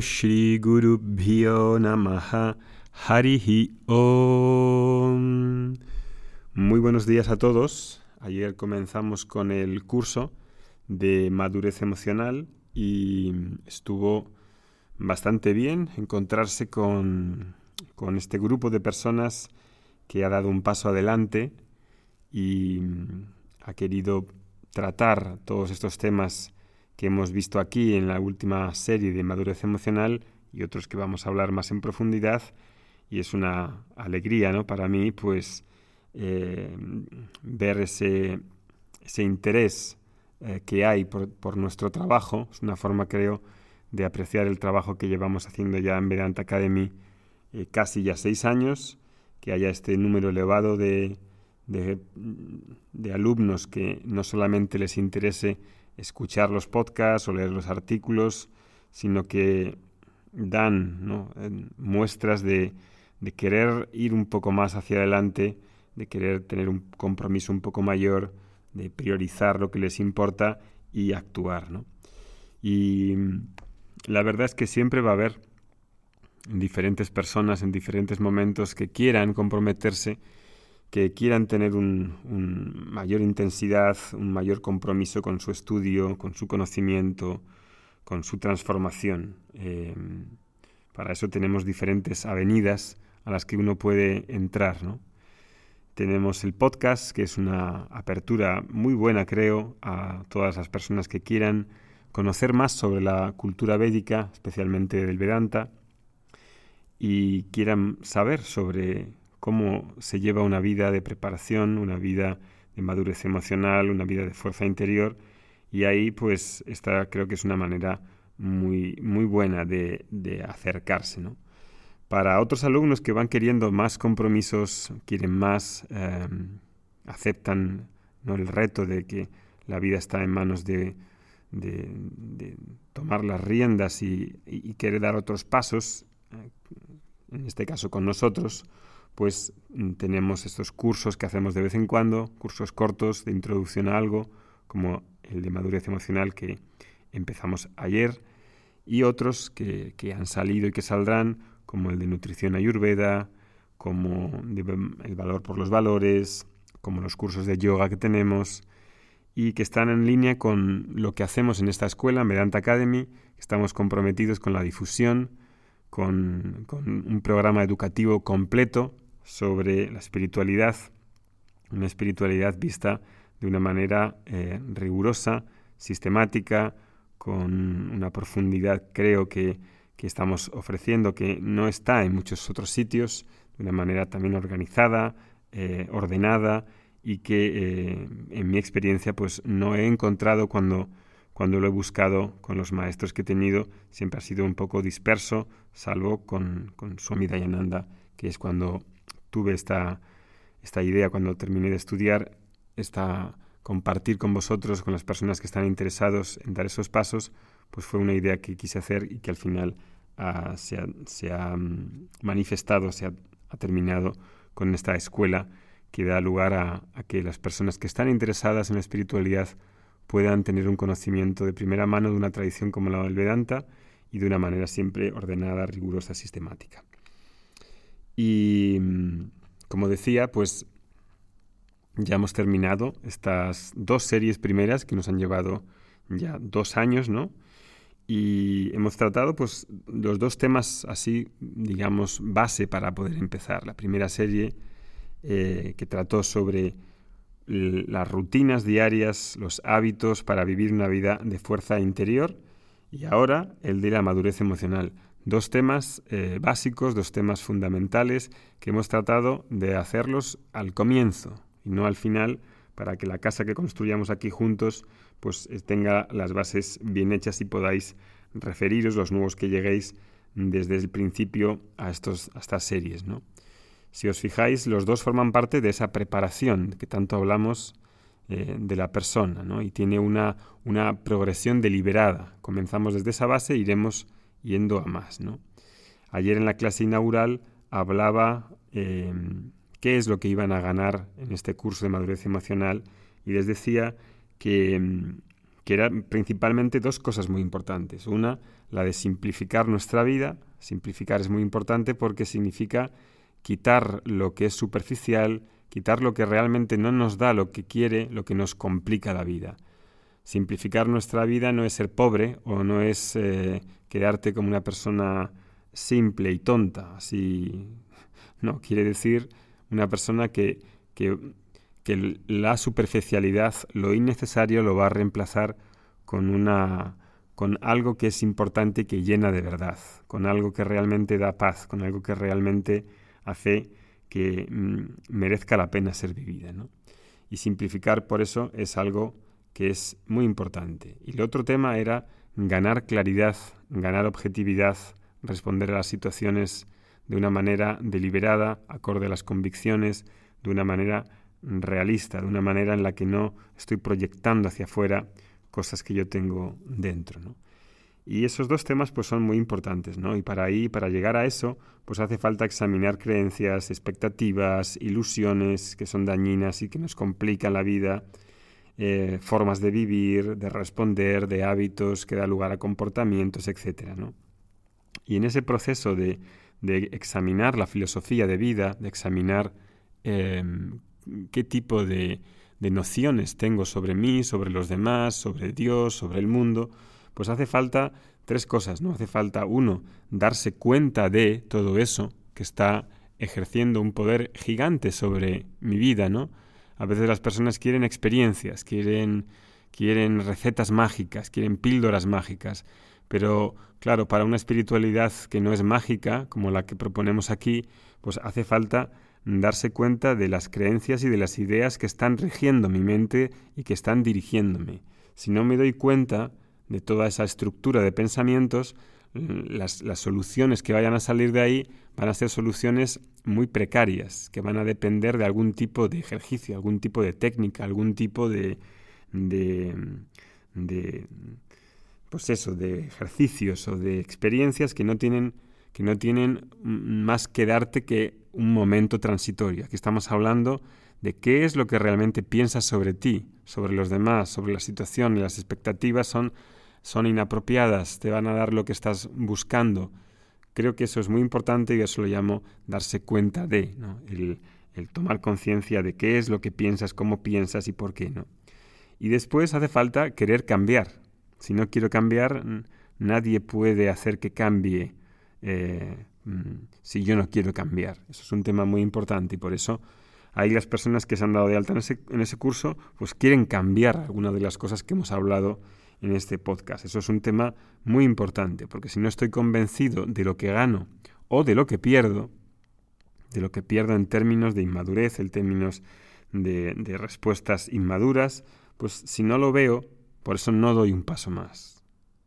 Shri Guru Bhyo Namaha Harihi Om. Muy buenos días a todos. Ayer comenzamos con el curso de madurez emocional y estuvo bastante bien encontrarse con, con este grupo de personas que ha dado un paso adelante y ha querido tratar todos estos temas que hemos visto aquí en la última serie de madurez emocional y otros que vamos a hablar más en profundidad y es una alegría ¿no? para mí pues eh, ver ese, ese interés eh, que hay por, nuestro trabajo es una forma creo de apreciar el trabajo que llevamos haciendo ya en Vedanta Academy eh, casi ya seis años que haya este número elevado de, de alumnos que no solamente les interese escuchar los podcasts o leer los artículos, sino que dan muestras de, querer ir un poco más hacia adelante, de querer tener un compromiso un poco mayor, de priorizar lo que les importa y actuar. Y la verdad es que siempre va a haber diferentes personas en diferentes momentos que quieran comprometerse que quieran tener una un mayor intensidad, un mayor compromiso con su estudio, con su conocimiento, con su transformación. Em, para eso tenemos diferentes avenidas a las que uno puede entrar. Tenemos el podcast, que es una apertura muy buena, creo, a todas las personas que quieran conocer más sobre la cultura védica, especialmente del Vedanta, y quieran saber sobre cómo se lleva una vida de preparación, una vida de madurez emocional, una vida de fuerza interior. Y ahí, pues, esta creo que es una manera muy, muy buena de, acercarse, Para otros alumnos que van queriendo más compromisos, quieren más, em, aceptan ¿no? el reto de que la vida está en manos de, tomar las riendas y, y, querer dar otros pasos, eh, en este caso con nosotros, pues mm, tenemos estos cursos que hacemos de vez en cuando, cursos cortos de introducción a algo, como el de madurez emocional que empezamos ayer, y otros que, han salido y que saldrán, como el de nutrición ayurveda, como el valor por los valores, como los cursos de yoga que tenemos, y que están en línea con lo que hacemos en esta escuela, Medanta Academy, estamos comprometidos con la difusión, con, con un programa educativo completo sobre la espiritualidad, una espiritualidad vista de una manera eh, rigurosa, sistemática, con una profundidad creo que, estamos ofreciendo que no está en muchos otros sitios, de una manera también organizada, eh, ordenada y que eh, en mi experiencia pues no he encontrado cuando, cuando lo he buscado con los maestros que he tenido, siempre ha sido un poco disperso, salvo con, con Swami Dayananda, que es cuando tuve esta, esta idea cuando terminé de estudiar, esta compartir con vosotros, con las personas que están interesados en dar esos pasos, pues fue una idea que quise hacer y que al final ah, se, ha, mm, manifestado, se ha, terminado con esta escuela que da lugar a, que las personas que están interesadas en la espiritualidad puedan tener un conocimiento de primera mano de una tradición como la del Vedanta y de una manera siempre ordenada, rigurosa, sistemática. Y mm, como decía, pues ya hemos terminado estas dos series primeras que nos han llevado ya dos años, ¿no? Y hemos tratado pues los dos temas así, digamos, base para poder empezar. La primera serie eh, que trató sobre las rutinas diarias, los hábitos para vivir una vida de fuerza interior y ahora el de la madurez emocional dos temas eh, básicos, dos temas fundamentales que hemos tratado de hacerlos al comienzo y no al final para que la casa que construyamos aquí juntos pues eh, tenga las bases bien hechas y podáis referiros los nuevos que lleguéis desde el principio a, estos, estas series. ¿no? Si os fijáis, los dos forman parte de esa preparación que tanto hablamos eh, de la persona ¿no? y tiene una, una progresión deliberada. Comenzamos desde esa base e iremos yendo a más. ¿no? Ayer en la clase inaugural hablaba em, qué es lo que iban a ganar en este curso de madurez emocional y les decía que, em, que eran principalmente dos cosas muy importantes. Una, la de simplificar nuestra vida. Simplificar es muy importante porque significa quitar lo que es superficial, quitar lo que realmente no nos da lo que quiere, lo que nos complica la vida. Simplificar nuestra vida no es ser pobre o no es eh, quedarte como una persona simple y tonta. Así, no, quiere decir una persona que, que, que la superficialidad, lo innecesario, lo va a reemplazar con una con algo que es importante y que llena de verdad, con algo que realmente da paz, con algo que realmente hace que mm, merezca la pena ser vivida. ¿no? Y simplificar por eso es algo que es muy importante. Y el otro tema era ganar claridad, ganar objetividad, responder a las situaciones de una manera deliberada, acorde a las convicciones, de una manera realista, de una manera en la que no estoy proyectando hacia afuera cosas que yo tengo dentro. ¿no? Y esos dos temas pues son muy importantes, ¿no? Y para ahí, para llegar a eso, pues hace falta examinar creencias, expectativas, ilusiones que son dañinas y que nos complican la vida, eh, formas de vivir, de responder, de hábitos que da lugar a comportamientos, etcétera, ¿no? Y en ese proceso de, de examinar la filosofía de vida, de examinar em, qué tipo de, de nociones tengo sobre mí, sobre los demás, sobre Dios, sobre el mundo, pues hace falta tres cosas, ¿no? Hace falta, uno, darse cuenta de todo eso que está ejerciendo un poder gigante sobre mi vida, ¿no? A veces las personas quieren experiencias, quieren, quieren recetas mágicas, quieren píldoras mágicas, pero claro, para una espiritualidad que no es mágica, como la que proponemos aquí, pues hace falta darse cuenta de las creencias y de las ideas que están rigiendo mi mente y que están dirigiéndome. Si no me doy cuenta, de toda esa estructura de pensamientos, las, soluciones que vayan a salir de ahí van a ser soluciones muy precarias, que van a depender de algún tipo de ejercicio, algún tipo de técnica, algún tipo de, de, de pues eso, de ejercicios o de experiencias que no tienen que no tienen más que darte que un momento transitorio. Aquí estamos hablando de qué es lo que realmente piensas sobre ti, sobre los demás, sobre la situación y las expectativas son son inapropiadas, te van a dar lo que estás buscando. Creo que eso es muy importante y eso lo llamo darse cuenta de, el, tomar conciencia de qué es lo que piensas, cómo piensas y por qué no. Y después hace falta querer cambiar. Si no quiero cambiar, nadie puede hacer que cambie eh, mm, si yo no quiero cambiar. Eso es un tema muy importante y por eso ahí las personas que se han dado de alta en ese, en ese curso pues quieren cambiar algunas de las cosas que hemos hablado en este podcast. Eso es un tema muy importante, porque si no estoy convencido de lo que gano o de lo que pierdo, de lo que pierdo en términos de inmadurez, en términos de, respuestas inmaduras, pues si no lo veo, por eso no doy un paso más.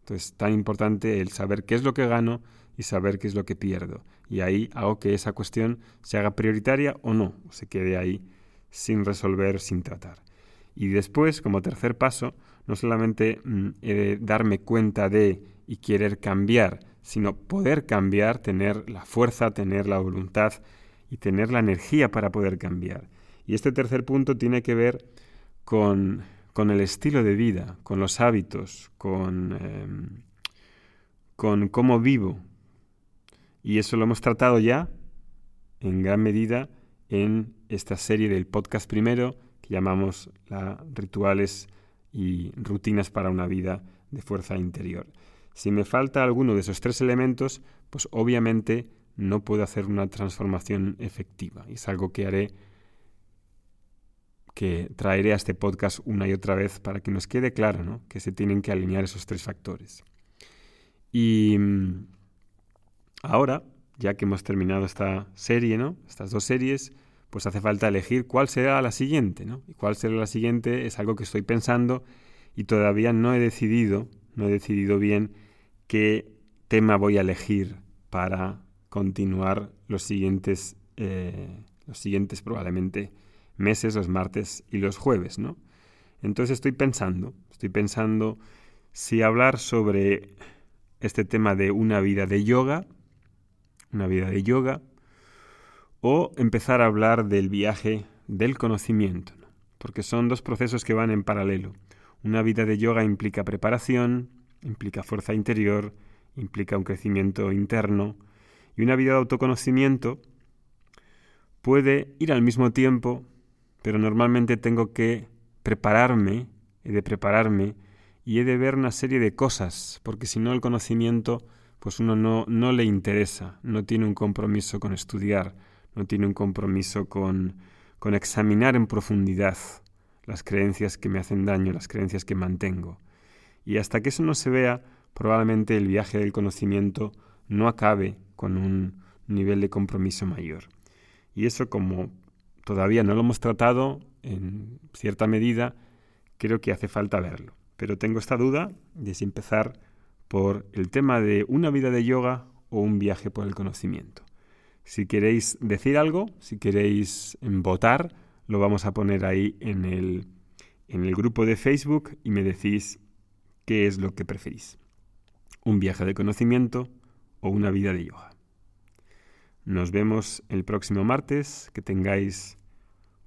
Entonces, tan importante el saber qué es lo que gano y saber qué es lo que pierdo. Y ahí hago que esa cuestión se haga prioritaria o no, se quede ahí sin resolver, sin tratar. Y después, como tercer paso, no solamente mm, darme cuenta de y querer cambiar, sino poder cambiar, tener la fuerza, tener la voluntad y tener la energía para poder cambiar. Y este tercer punto tiene que ver con, con el estilo de vida, con los hábitos, con, em, con cómo vivo. Y eso lo hemos tratado ya en gran medida en esta serie del podcast primero llamamos la rituales y rutinas para una vida de fuerza interior. Si me falta alguno de esos tres elementos, pues obviamente no puedo hacer una transformación efectiva. Y es algo que haré, que traeré a este podcast una y otra vez para que nos quede claro ¿no? que se tienen que alinear esos tres factores. Y mm, ahora, ya que hemos terminado esta serie, ¿no? estas dos series, pues hace falta elegir cuál será la siguiente, ¿no? Y cuál será la siguiente es algo que estoy pensando y todavía no he decidido, no he decidido bien qué tema voy a elegir para continuar los siguientes, eh, los siguientes probablemente meses, los martes y los jueves, ¿no? Entonces estoy pensando, estoy pensando si hablar sobre este tema de una vida de yoga, una vida de yoga, o empezar a hablar del viaje del conocimiento, porque son dos procesos que van en paralelo. Una vida de yoga implica preparación, implica fuerza interior, implica un crecimiento interno y una vida de autoconocimiento puede ir al mismo tiempo, pero normalmente tengo que prepararme, he de prepararme y he de ver una serie de cosas, porque si no el conocimiento, pues uno no, no le interesa, no tiene un compromiso con estudiar, no tiene un compromiso con, con examinar en profundidad las creencias que me hacen daño, las creencias que mantengo. Y hasta que eso no se vea, probablemente el viaje del conocimiento no acabe con un nivel de compromiso mayor. Y eso como todavía no lo hemos tratado en cierta medida, creo que hace falta verlo. Pero tengo esta duda de si empezar por el tema de una vida de yoga o un viaje por el conocimiento. Si queréis decir algo, si queréis votar, lo vamos a poner ahí en el, en el grupo de Facebook y me decís qué es lo que preferís. Un viaje de conocimiento o una vida de yoga. Nos vemos el próximo martes. Que tengáis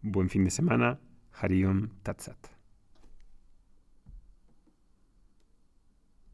buen fin de semana. Hariom Tatsat.